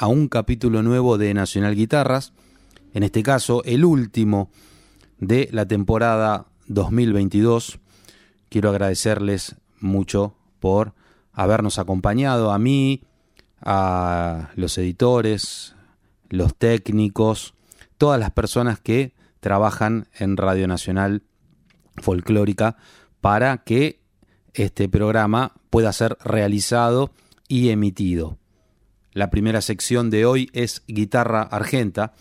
a un capítulo nuevo de Nacional Guitarras, en este caso el último de la temporada 2022. Quiero agradecerles mucho por habernos acompañado a mí, a los editores, los técnicos, todas las personas que trabajan en Radio Nacional Folclórica para que este programa pueda ser realizado y emitido. La primera sección de hoy es Guitarra Argenta,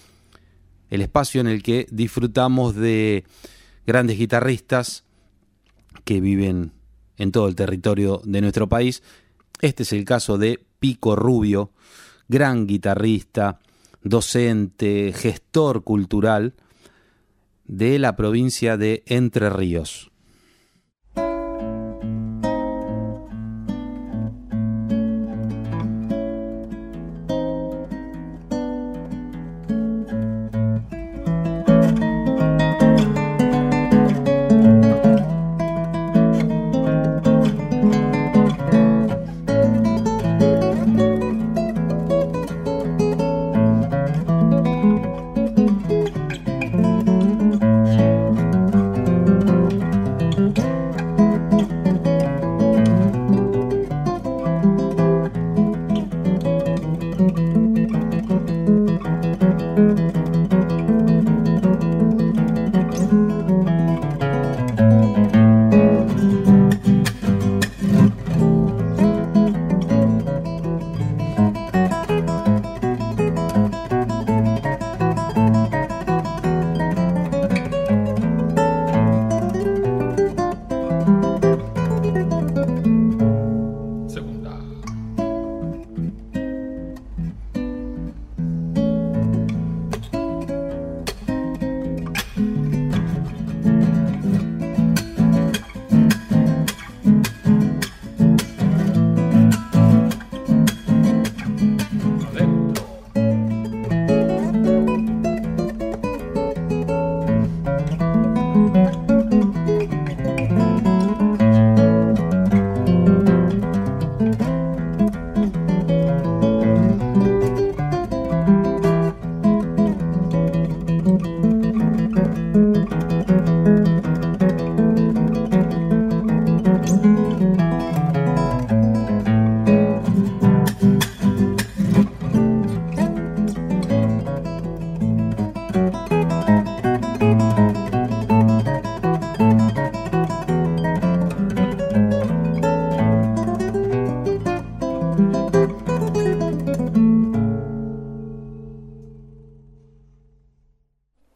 el espacio en el que disfrutamos de grandes guitarristas que viven en todo el territorio de nuestro país. Este es el caso de Pico Rubio, gran guitarrista, docente, gestor cultural de la provincia de Entre Ríos.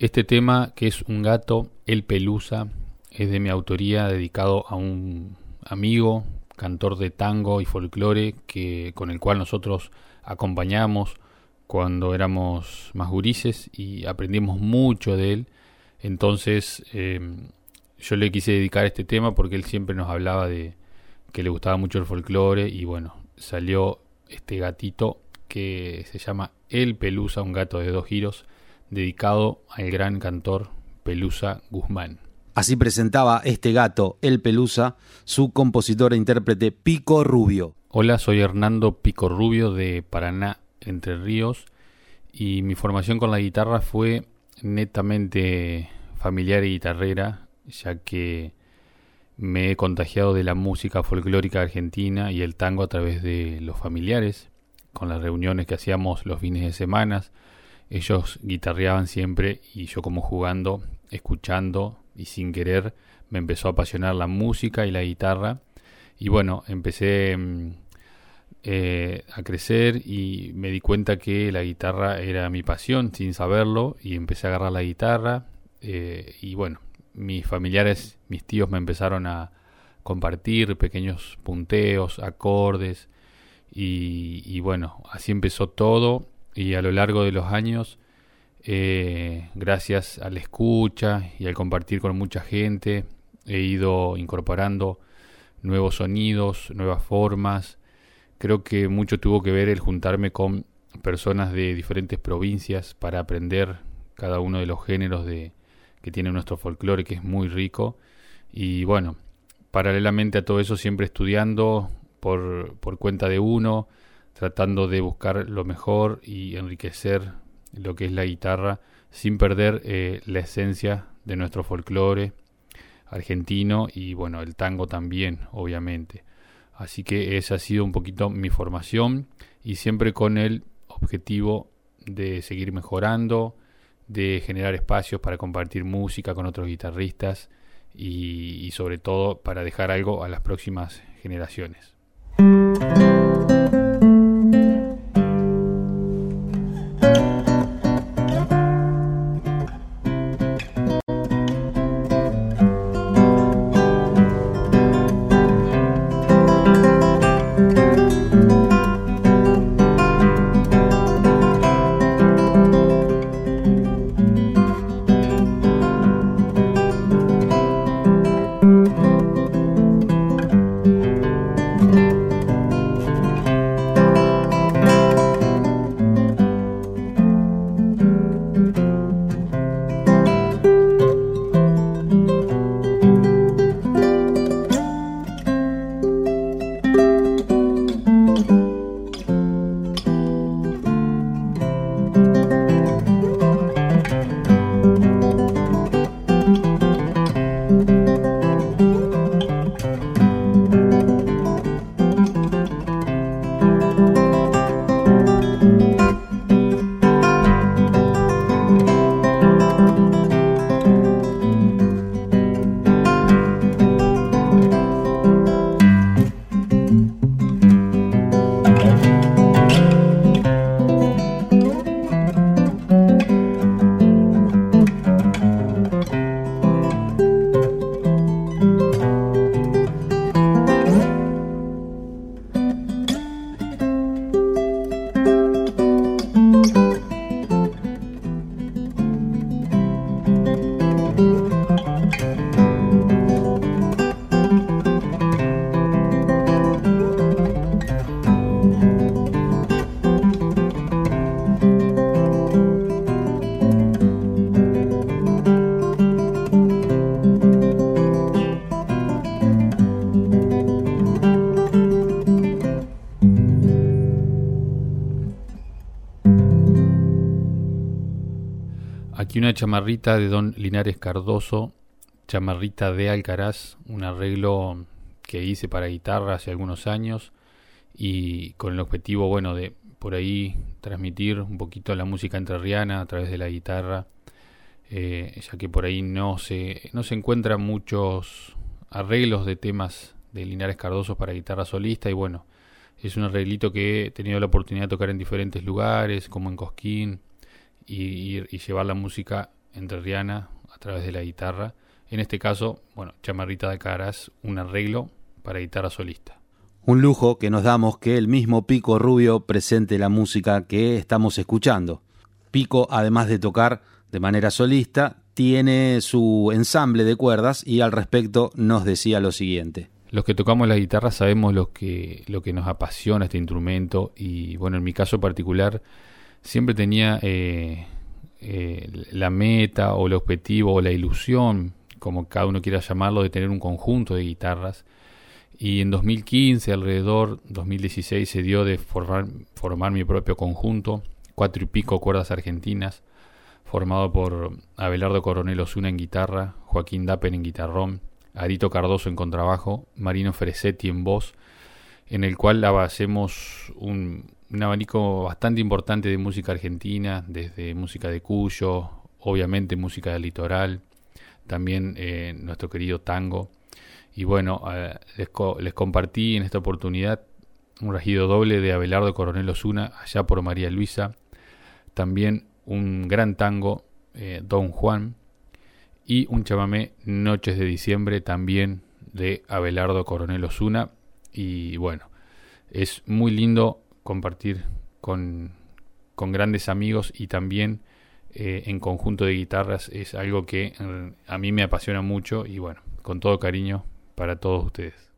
Este tema, que es un gato, el Pelusa, es de mi autoría, dedicado a un amigo, cantor de tango y folclore, que, con el cual nosotros acompañamos cuando éramos más gurises y aprendimos mucho de él. Entonces, em, yo le quise dedicar este tema porque él siempre nos hablaba de que le gustaba mucho el folclore y bueno, salió este gatito que se llama El Pelusa, un gato de dos giros dedicado al gran cantor Pelusa Guzmán. Así presentaba este gato, el Pelusa, su compositor e intérprete Pico Rubio. Hola, soy Hernando Pico Rubio de Paraná, Entre Ríos, y mi formación con la guitarra fue netamente familiar y guitarrera, ya que me he contagiado de la música folclórica argentina y el tango a través de los familiares, con las reuniones que hacíamos los fines de semana, ellos guitarreaban siempre y yo como jugando, escuchando y sin querer me empezó a apasionar la música y la guitarra. Y bueno, empecé mm, eh, a crecer y me di cuenta que la guitarra era mi pasión sin saberlo y empecé a agarrar la guitarra. Eh, y bueno, mis familiares, mis tíos me empezaron a compartir pequeños punteos, acordes. Y, y bueno, así empezó todo y a lo largo de los años eh, gracias a la escucha y al compartir con mucha gente, he ido incorporando nuevos sonidos, nuevas formas. Creo que mucho tuvo que ver el juntarme con personas de diferentes provincias para aprender cada uno de los géneros de, que tiene nuestro folclore, que es muy rico. Y bueno, paralelamente a todo eso, siempre estudiando por, por cuenta de uno, tratando de buscar lo mejor y enriquecer lo que es la guitarra sin perder eh, la esencia de nuestro folclore argentino y bueno, el tango también, obviamente. Así que esa ha sido un poquito mi formación y siempre con el objetivo de seguir mejorando, de generar espacios para compartir música con otros guitarristas y, y sobre todo para dejar algo a las próximas generaciones. Una chamarrita de don Linares Cardoso, chamarrita de Alcaraz, un arreglo que hice para guitarra hace algunos años y con el objetivo, bueno, de por ahí transmitir un poquito la música entrerriana a través de la guitarra, eh, ya que por ahí no se, no se encuentran muchos arreglos de temas de Linares Cardoso para guitarra solista y bueno, es un arreglito que he tenido la oportunidad de tocar en diferentes lugares, como en Cosquín, y, llevar la música entrerriana a través de la guitarra. En este caso, bueno, Chamarrita de Caras, un arreglo para guitarra solista. Un lujo que nos damos que el mismo Pico Rubio presente la música que estamos escuchando. Pico, además de tocar de manera solista, tiene su ensamble de cuerdas y al respecto nos decía lo siguiente. Los que tocamos la guitarra sabemos lo que, lo que nos apasiona este instrumento y bueno, en mi caso particular siempre tenía eh, eh, la meta o el objetivo o la ilusión, como cada uno quiera llamarlo, de tener un conjunto de guitarras. Y en 2015, alrededor 2016, se dio de formar, formar mi propio conjunto, cuatro y pico cuerdas argentinas, formado por Abelardo Coronel Osuna en guitarra, Joaquín Dapen en guitarrón, Arito Cardoso en contrabajo, Marino Fresetti en voz, en el cual hacemos un, un abanico bastante importante de música argentina, desde música de Cuyo, obviamente música del litoral, también eh, nuestro querido tango. Y bueno, eh, les, compartí en esta oportunidad un regido doble de Abelardo Coronel Osuna, allá por María Luisa, también un gran tango, eh, Don Juan, y un chamamé Noches de Diciembre, también de Abelardo Coronel Osuna. Y bueno, es muy lindo compartir con, grandes amigos y también eh, en conjunto de guitarras es algo que eh, a mí me apasiona mucho y bueno, con todo cariño para todos ustedes.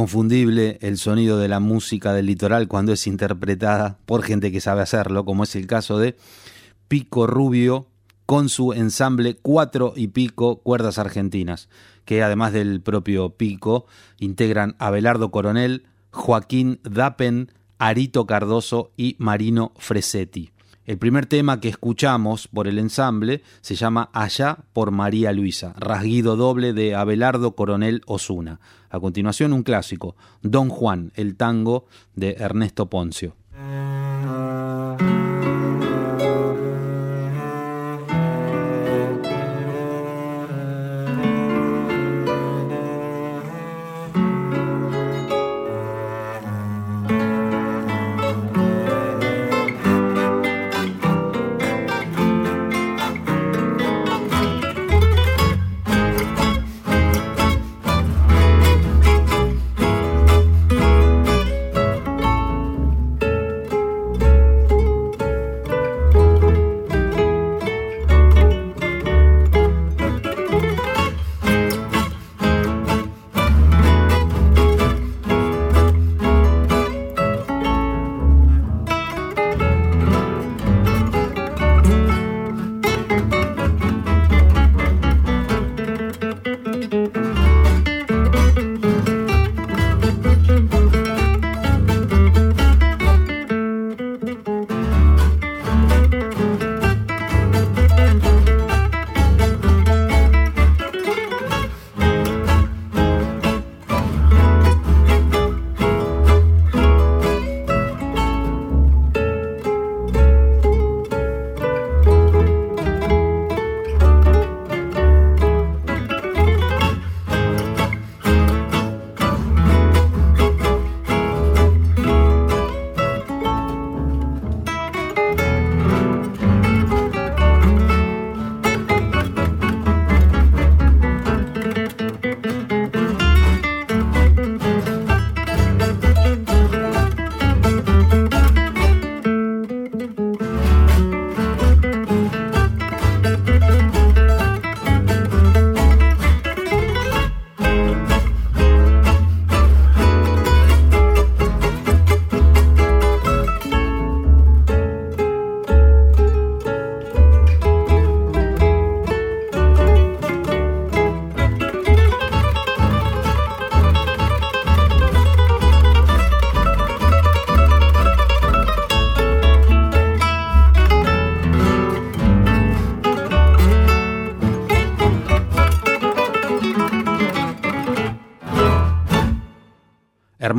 Inconfundible el sonido de la música del litoral cuando es interpretada por gente que sabe hacerlo, como es el caso de Pico Rubio con su ensamble Cuatro y Pico Cuerdas Argentinas, que además del propio Pico integran Abelardo Coronel, Joaquín Dapen, Arito Cardoso y Marino Fresetti. El primer tema que escuchamos por el ensamble se llama Allá por María Luisa, rasguido doble de Abelardo Coronel Osuna. A continuación un clásico, Don Juan, el tango de Ernesto Poncio.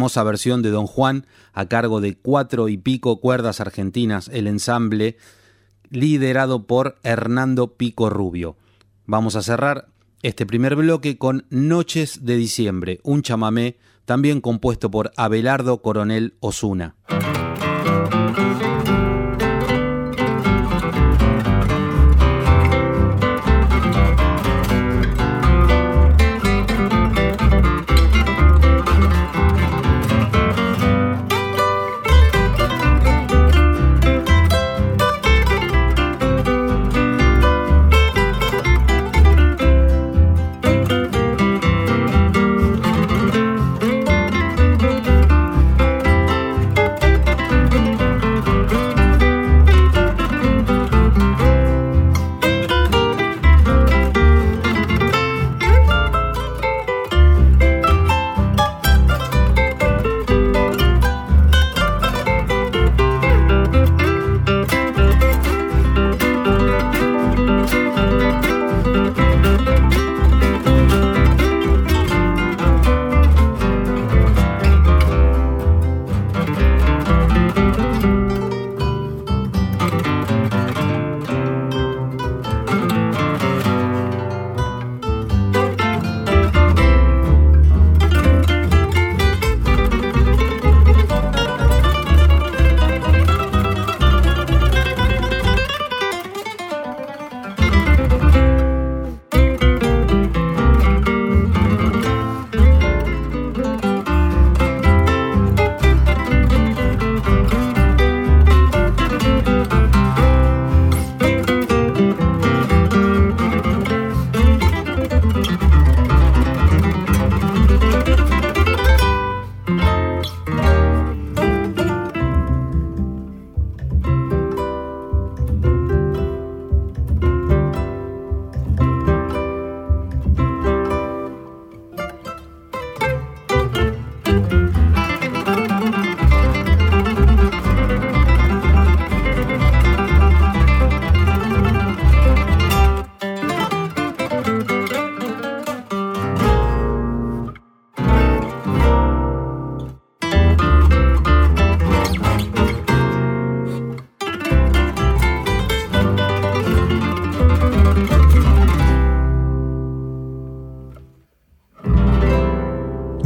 Hermosa versión de Don Juan a cargo de cuatro y pico cuerdas argentinas, el ensamble liderado por Hernando Pico Rubio. Vamos a cerrar este primer bloque con Noches de Diciembre, un chamamé también compuesto por Abelardo Coronel Osuna.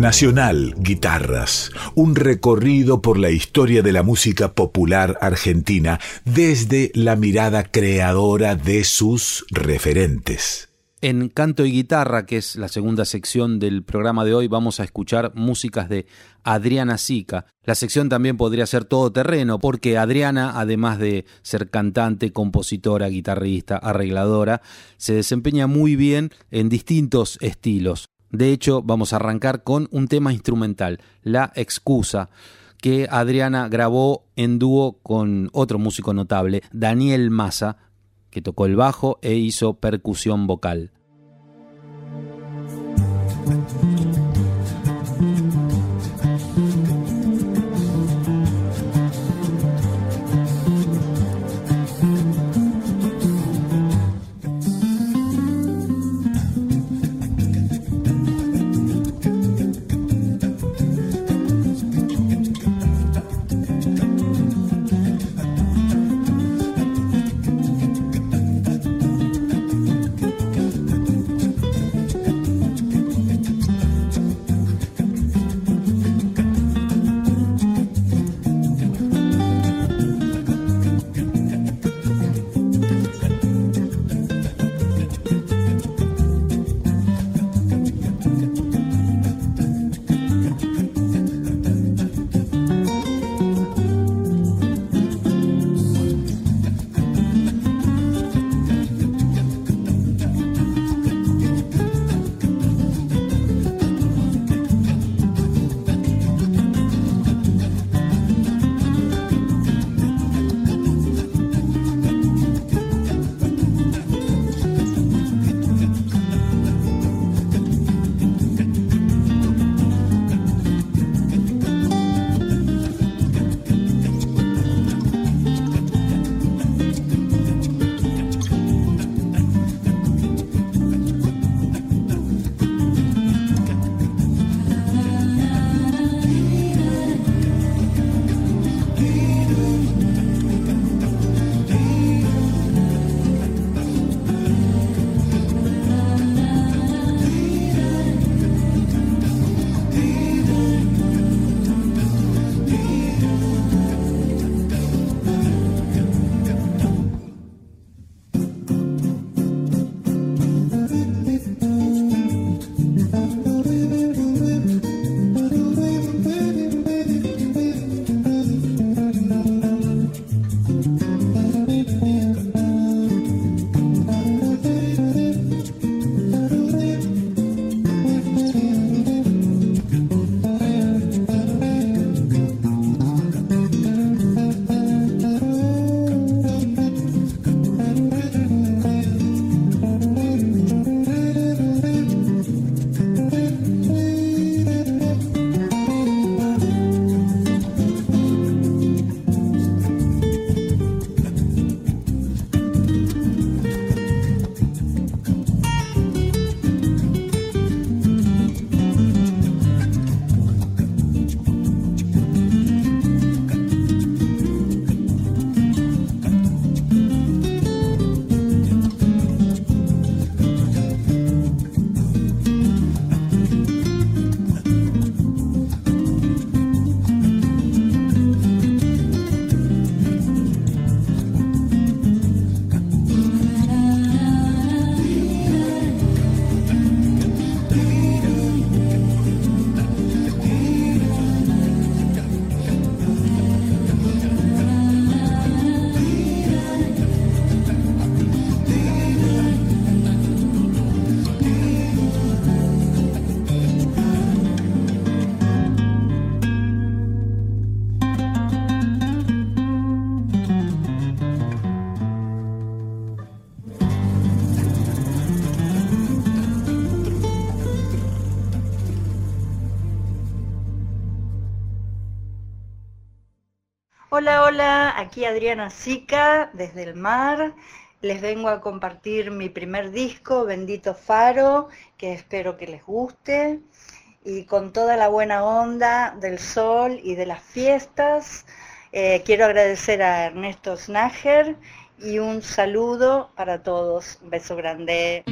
Nacional Guitarras, un recorrido por la historia de la música popular argentina desde la mirada creadora de sus referentes. En Canto y Guitarra, que es la segunda sección del programa de hoy, vamos a escuchar músicas de Adriana Sica. La sección también podría ser todo terreno, porque Adriana, además de ser cantante, compositora, guitarrista, arregladora, se desempeña muy bien en distintos estilos. De hecho, vamos a arrancar con un tema instrumental, La Excusa, que Adriana grabó en dúo con otro músico notable, Daniel Massa, que tocó el bajo e hizo percusión vocal. Aquí Adriana Sica desde el mar. Les vengo a compartir mi primer disco, Bendito Faro, que espero que les guste. Y con toda la buena onda del sol y de las fiestas, eh, quiero agradecer a Ernesto Snager y un saludo para todos. Un beso grande.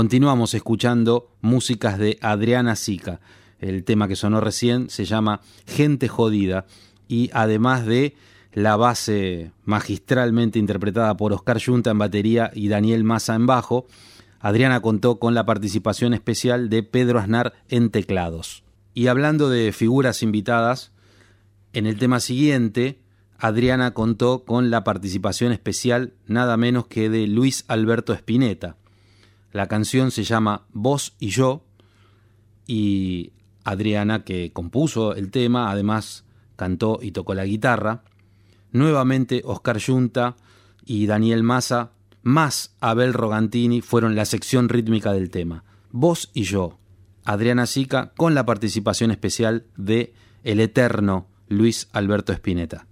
Continuamos escuchando músicas de Adriana Sica. El tema que sonó recién se llama Gente Jodida y además de la base magistralmente interpretada por Oscar Junta en batería y Daniel Massa en bajo, Adriana contó con la participación especial de Pedro Aznar en teclados. Y hablando de figuras invitadas, en el tema siguiente, Adriana contó con la participación especial nada menos que de Luis Alberto Spinetta. La canción se llama Vos y yo y Adriana, que compuso el tema, además cantó y tocó la guitarra. Nuevamente Oscar Yunta y Daniel Massa, más Abel Rogantini, fueron la sección rítmica del tema. Vos y yo, Adriana Sica, con la participación especial de el eterno Luis Alberto Spinetta.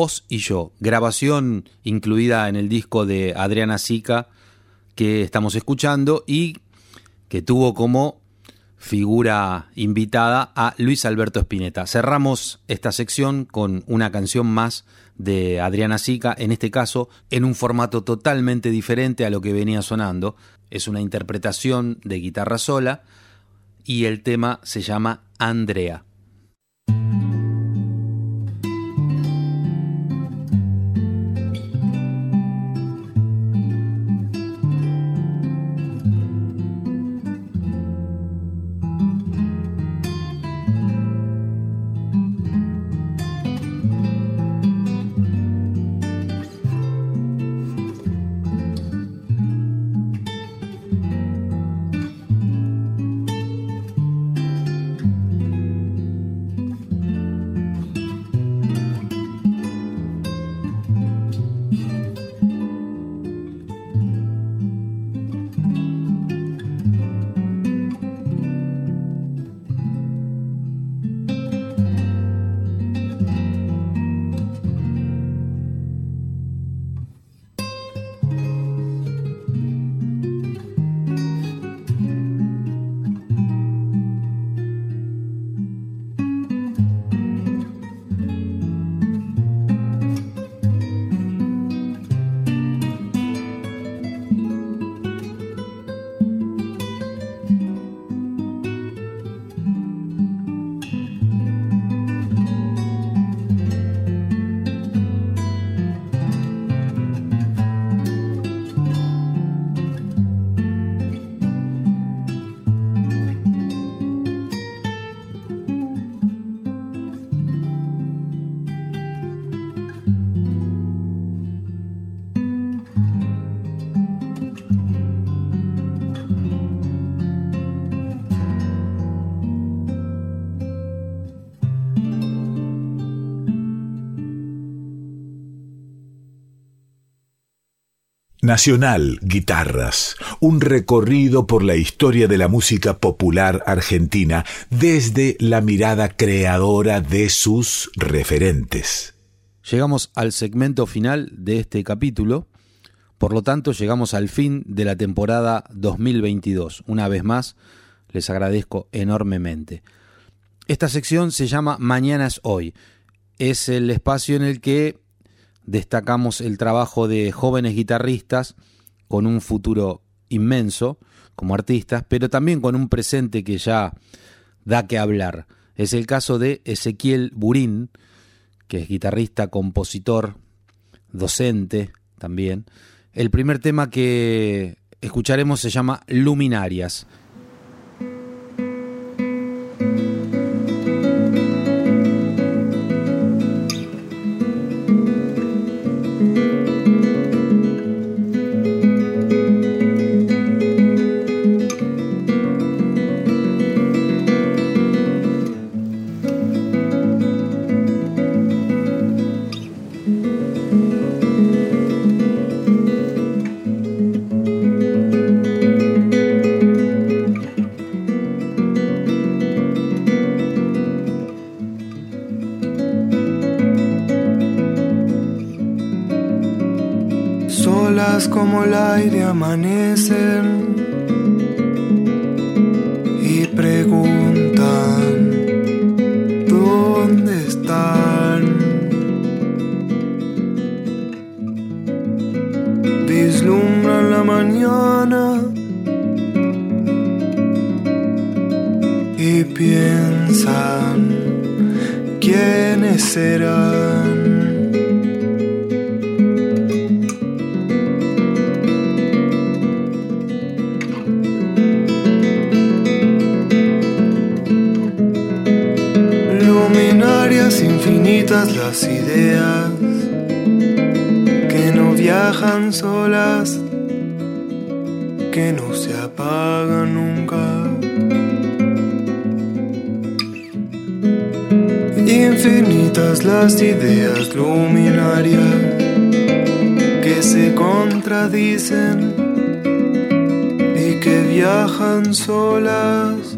Vos y yo, grabación incluida en el disco de Adriana Sica que estamos escuchando y que tuvo como figura invitada a Luis Alberto Spinetta. Cerramos esta sección con una canción más de Adriana Sica, en este caso en un formato totalmente diferente a lo que venía sonando. Es una interpretación de guitarra sola y el tema se llama Andrea. Nacional Guitarras, un recorrido por la historia de la música popular argentina desde la mirada creadora de sus referentes. Llegamos al segmento final de este capítulo, por lo tanto llegamos al fin de la temporada 2022. Una vez más, les agradezco enormemente. Esta sección se llama Mañana es hoy. Es el espacio en el que destacamos el trabajo de jóvenes guitarristas con un futuro inmenso como artistas, pero también con un presente que ya da que hablar. Es el caso de Ezequiel Burín, que es guitarrista, compositor, docente también. El primer tema que escucharemos se llama Luminarias. Infinitas las ideas luminarias que se contradicen y que viajan solas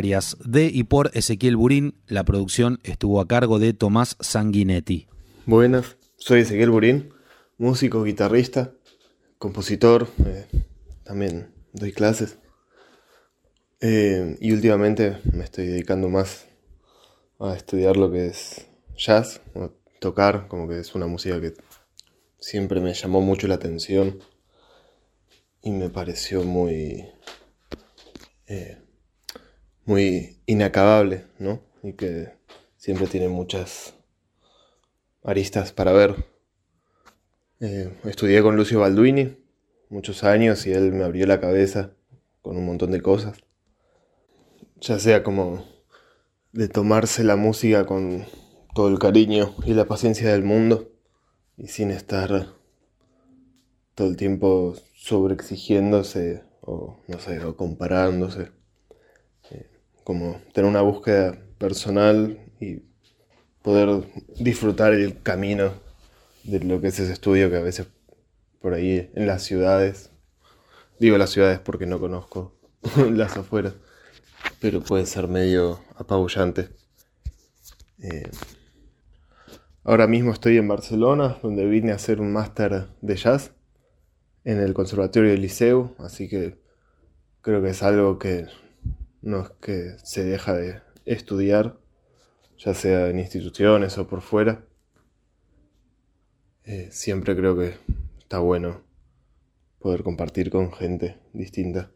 Luminarias, de y por Ezequiel Burín. La producción estuvo a cargo de Tomás Sanguinetti. Buenas, soy Ezequiel Burín, músico, guitarrista, compositor, eh, también doy clases. Eh, y últimamente me estoy dedicando más a estudiar lo que es jazz, o tocar, como que es una música que siempre me llamó mucho la atención y me pareció muy, eh, muy inacabable, ¿no? Y que siempre tiene muchas aristas para ver. Eh, estudié con Lucio Balduini muchos años y él me abrió la cabeza con un montón de cosas. Ya sea como de tomarse la música con todo el cariño y la paciencia del mundo y sin estar todo el tiempo sobreexigiéndose o no sé, o comparándose. Como tener una búsqueda personal y poder disfrutar el camino de lo que es ese estudio que a veces por ahí en las ciudades, digo las ciudades porque no conozco las afueras, pero puede ser medio apabullante. Eh, ahora mismo estoy en Barcelona, donde vine a hacer un máster de jazz en el Conservatorio del Liceo, así que creo que es algo que no es que se deja de estudiar, ya sea en instituciones o por fuera. Eh, siempre creo que está bueno poder compartir con gente distinta,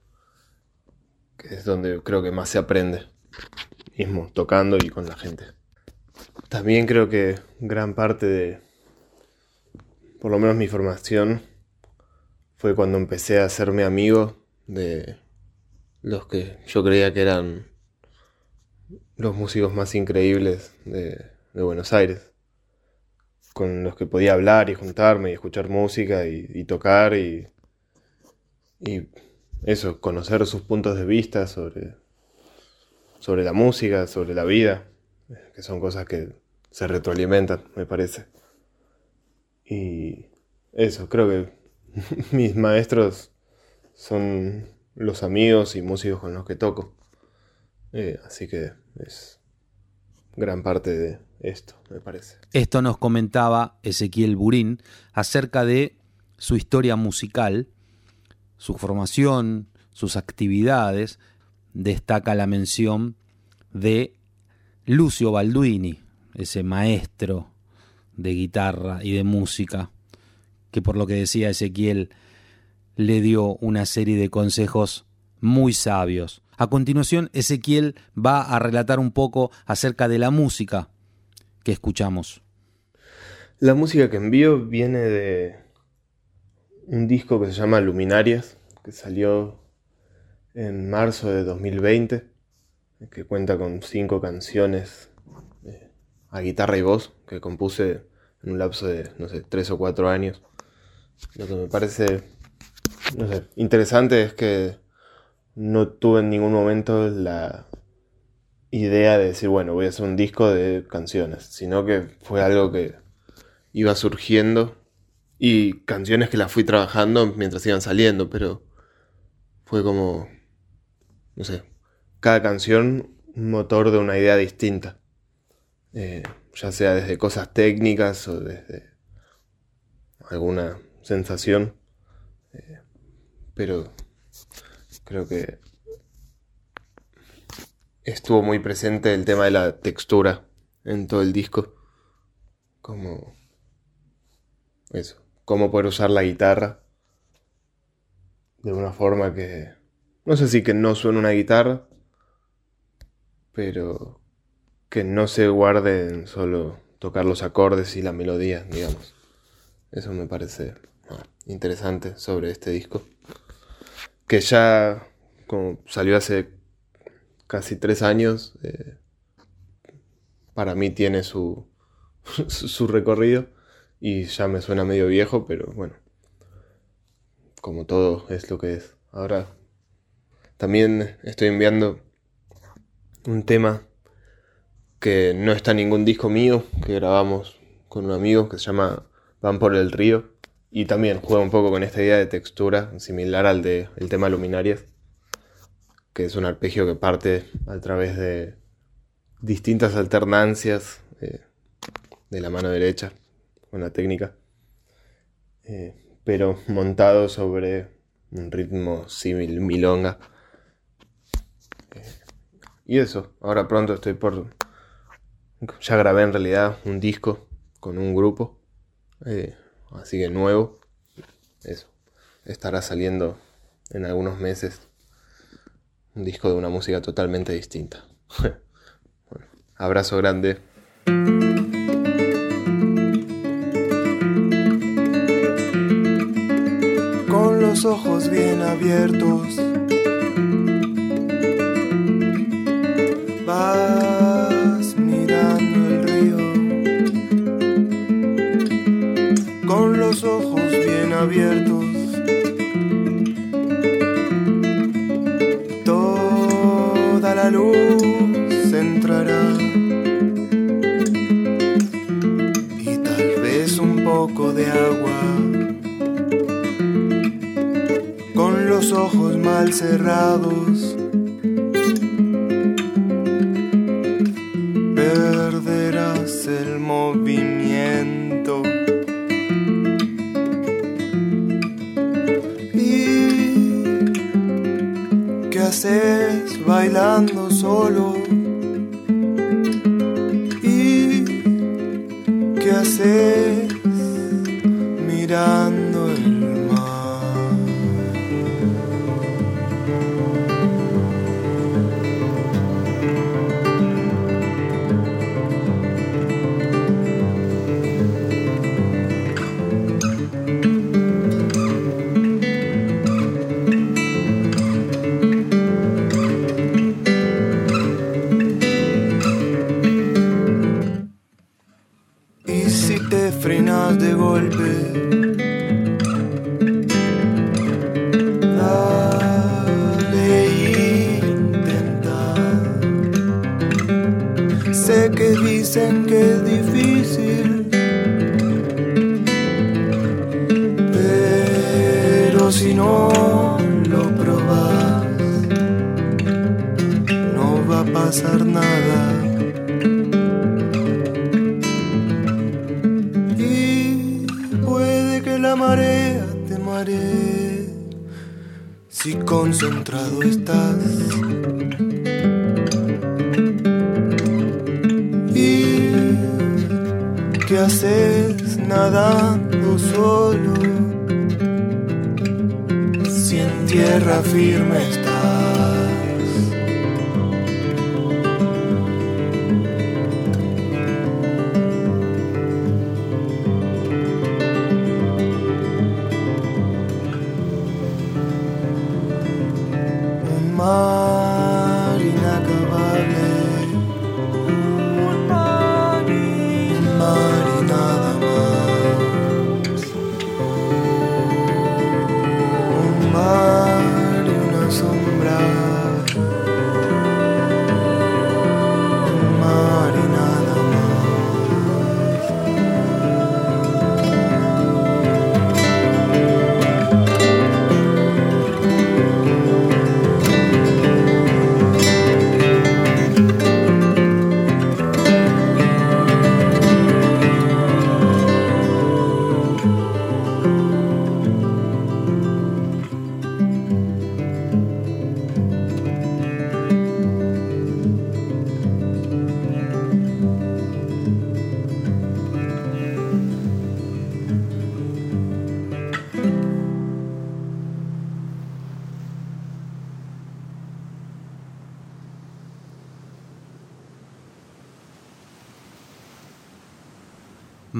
que es donde creo que más se aprende, mismo tocando y con la gente. También creo que gran parte de, por lo menos mi formación, fue cuando empecé a hacerme amigo de los que yo creía que eran los músicos más increíbles de, Buenos Aires, con los que podía hablar y juntarme y escuchar música y, tocar y, y, eso, conocer sus puntos de vista sobre, sobre la música, sobre la vida, que son cosas que se retroalimentan, me parece. Y eso, creo que mis maestros son los amigos y músicos con los que toco. Eh, así que es gran parte de esto, me parece. Esto nos comentaba Ezequiel Burín acerca de su historia musical, su formación, sus actividades. Destaca la mención de Lucio Balduini, ese maestro de guitarra y de música que por lo que decía Ezequiel le dio una serie de consejos muy sabios. A continuación, Ezequiel va a relatar un poco acerca de la música que escuchamos. La música que envío viene de un disco que se llama Luminarias, que salió en marzo de 2020, que cuenta con cinco canciones eh, a guitarra y voz que compuse en un lapso de, no sé, tres o cuatro años. Lo que me parece interesante es que no tuve en ningún momento la idea de decir, bueno, voy a hacer un disco de canciones, sino que fue algo que iba surgiendo y canciones que las fui trabajando mientras iban saliendo, pero fue como, no sé, cada canción un motor de una idea distinta, eh, ya sea desde cosas técnicas o desde alguna sensación. Pero creo que estuvo muy presente el tema de la textura en todo el disco. Como eso, cómo poder usar la guitarra de una forma que no sé si que no suene una guitarra, pero que no se guarde en solo tocar los acordes y la melodía, digamos. Eso me parece interesante sobre este disco. Que ya como salió hace casi tres años, eh, para mí tiene su, su recorrido y ya me suena medio viejo, pero bueno, como todo es lo que es. Ahora también estoy enviando un tema que no está en ningún disco mío, que grabamos con un amigo que se llama Van por el río y también juega un poco con esta idea de textura, similar al de el tema luminarias. que es un arpegio que parte a través de distintas alternancias eh, de la mano derecha con la técnica, eh, pero montado sobre un ritmo símil milonga. Eh, y eso, ahora pronto estoy por... Ya grabé en realidad un disco con un grupo, así que nuevo. Eso, estará saliendo en algunos meses un disco de una música totalmente distinta. abrazo grande. Con los ojos bien abiertos. Abiertos. la luz entrará. Y tal vez un poco de agua. Con los ojos mal cerrados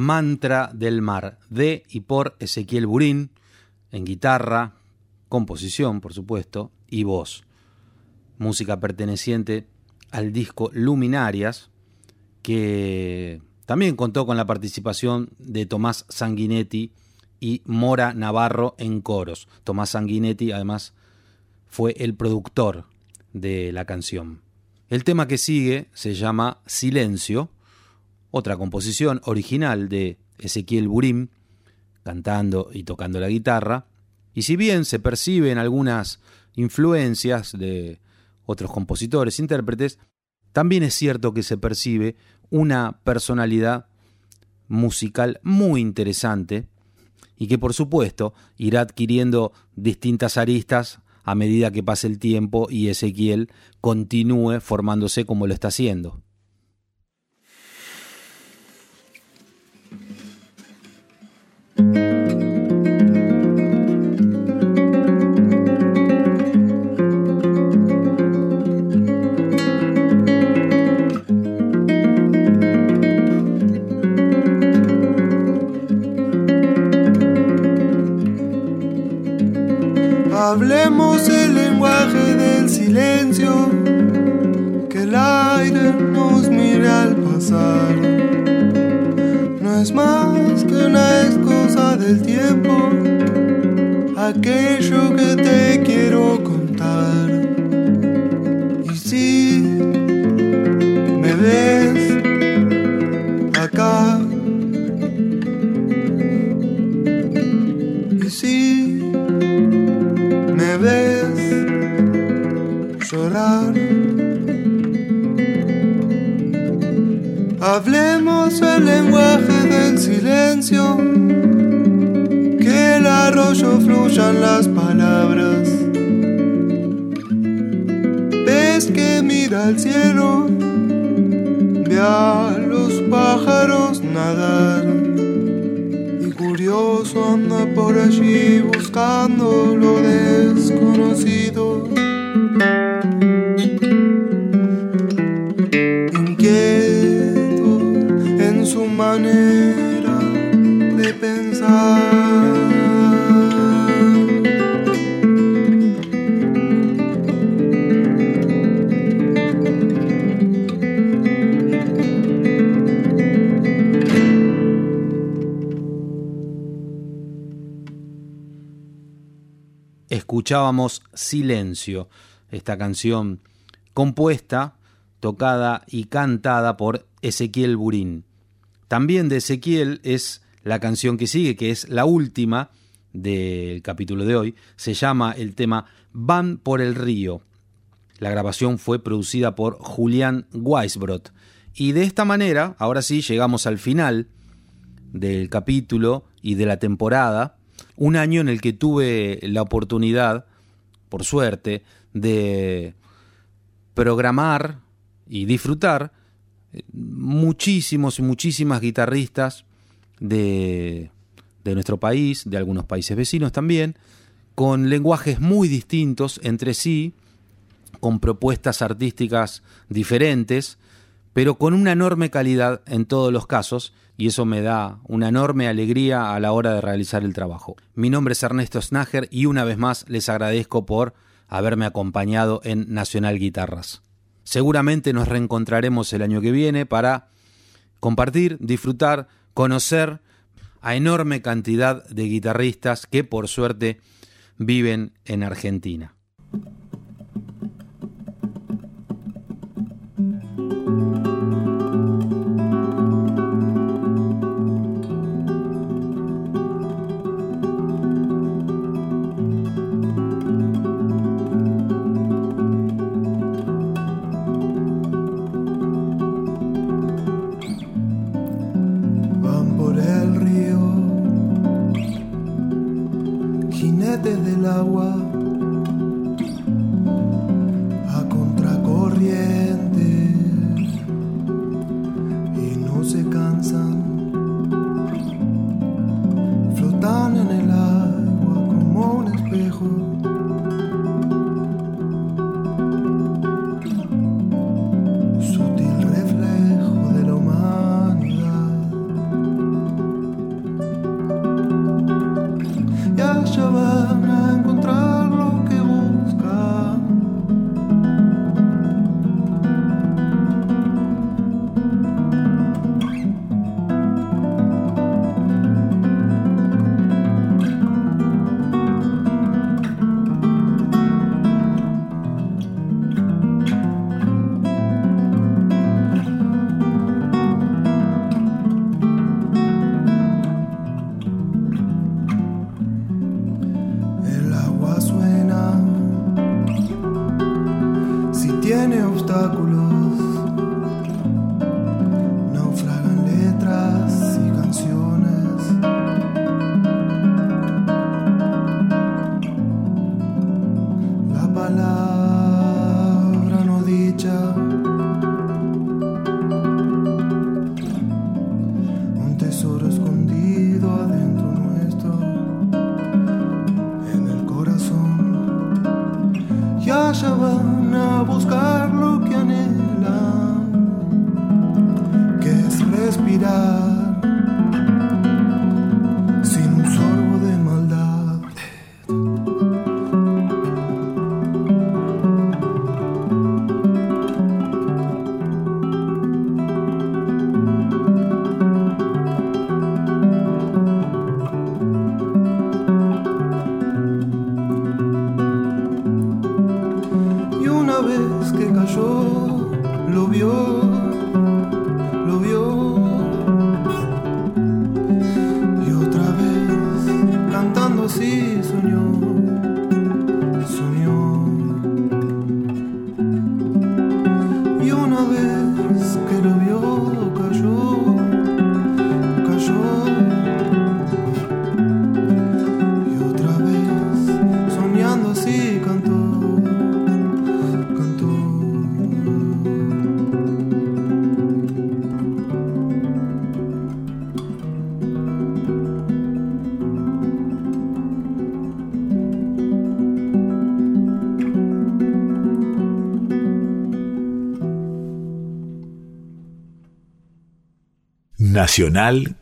Mantra del Mar, de y por Ezequiel Burín, en guitarra, composición, por supuesto, y voz. Música perteneciente al disco Luminarias, que también contó con la participación de Tomás Sanguinetti y Mora Navarro en coros. Tomás Sanguinetti, además, fue el productor de la canción. El tema que sigue se llama Silencio, otra composición original de Ezequiel Burim, cantando y tocando la guitarra, y si bien se perciben algunas influencias de otros compositores, intérpretes, también es cierto que se percibe una personalidad musical muy interesante y que por supuesto irá adquiriendo distintas aristas a medida que pase el tiempo y Ezequiel continúe formándose como lo está haciendo. Hablemos el lenguaje del silencio, que el aire nos mire al pasar. No es más que una del tiempo, aquello que te quiero contar. Y si me ves acá, y si me ves llorar. Hablemos el lenguaje del silencio, arroyo fluyan las palabras. Ves que mira al cielo, ve a los pájaros nadar y curioso anda por allí buscando lo desconocido. Inquieto en su manera escuchábamos Silencio, esta canción compuesta, tocada y cantada por Ezequiel Burín. También de Ezequiel es la canción que sigue, que es la última del capítulo de hoy. Se llama el tema Van por el río. La grabación fue producida por Julián Weisbrot. Y de esta manera, ahora sí, llegamos al final del capítulo y de la temporada un año en el que tuve la oportunidad, por suerte, de programar y disfrutar muchísimos y muchísimas guitarristas de, de nuestro país, de algunos países vecinos también, con lenguajes muy distintos entre sí, con propuestas artísticas diferentes, pero con una enorme calidad en todos los casos, y eso me da una enorme alegría a la hora de realizar el trabajo. Mi nombre es Ernesto Snager y una vez más les agradezco por haberme acompañado en Nacional Guitarras. Seguramente nos reencontraremos el año que viene para compartir, disfrutar, conocer a enorme cantidad de guitarristas que por suerte viven en Argentina. Nacional.